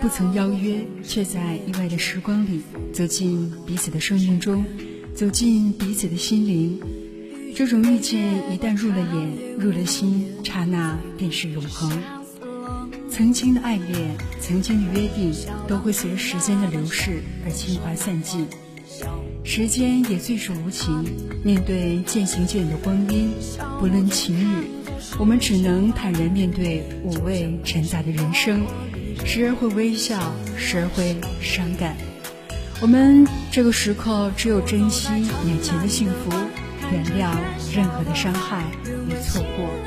不曾邀约，却在意外的时光里走进彼此的生命中，走进彼此的心灵。这种遇见一旦入了眼，入了心，刹那便是永恒。曾经的爱恋，曾经的约定，都会随时间的流逝而轻花散尽。时间也最是无情，面对渐行渐远的光阴，不论晴雨，我们只能坦然面对五味陈杂的人生，时而会微笑，时而会伤感。我们这个时刻只有珍惜眼前的幸福，原谅任何的伤害与错过。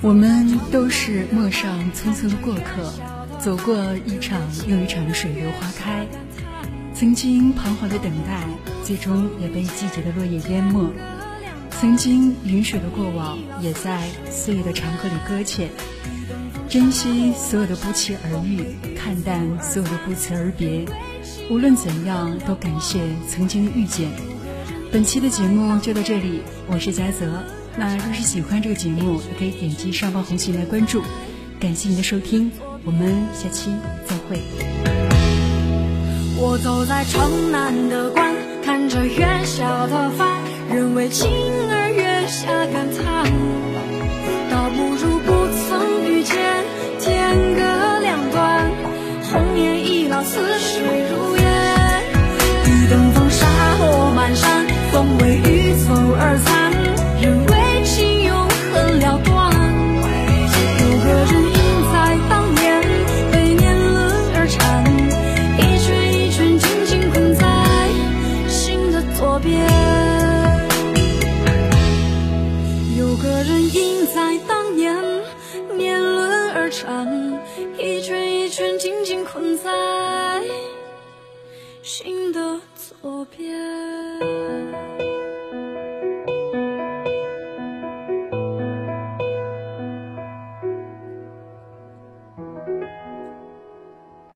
我们都是陌上匆匆的过客，走过一场又一场的水流花开。曾经彷徨的等待，最终也被季节的落叶淹没。曾经云水的过往，也在岁月的长河里搁浅。珍惜所有的不期而遇，看淡所有的不辞而别。无论怎样，都感谢曾经的遇见。本期的节目就到这里，我是佳泽。那若是喜欢这个节目，也可以点击上方红心来关注。感谢您的收听，我们下期再会。我走在城南的关，看着月下的帆，人为情而月下感叹。倒不如不曾遇见，天各两端，红颜易老，似水如烟。雨等风沙落满山，风为雨走而残，心的左边。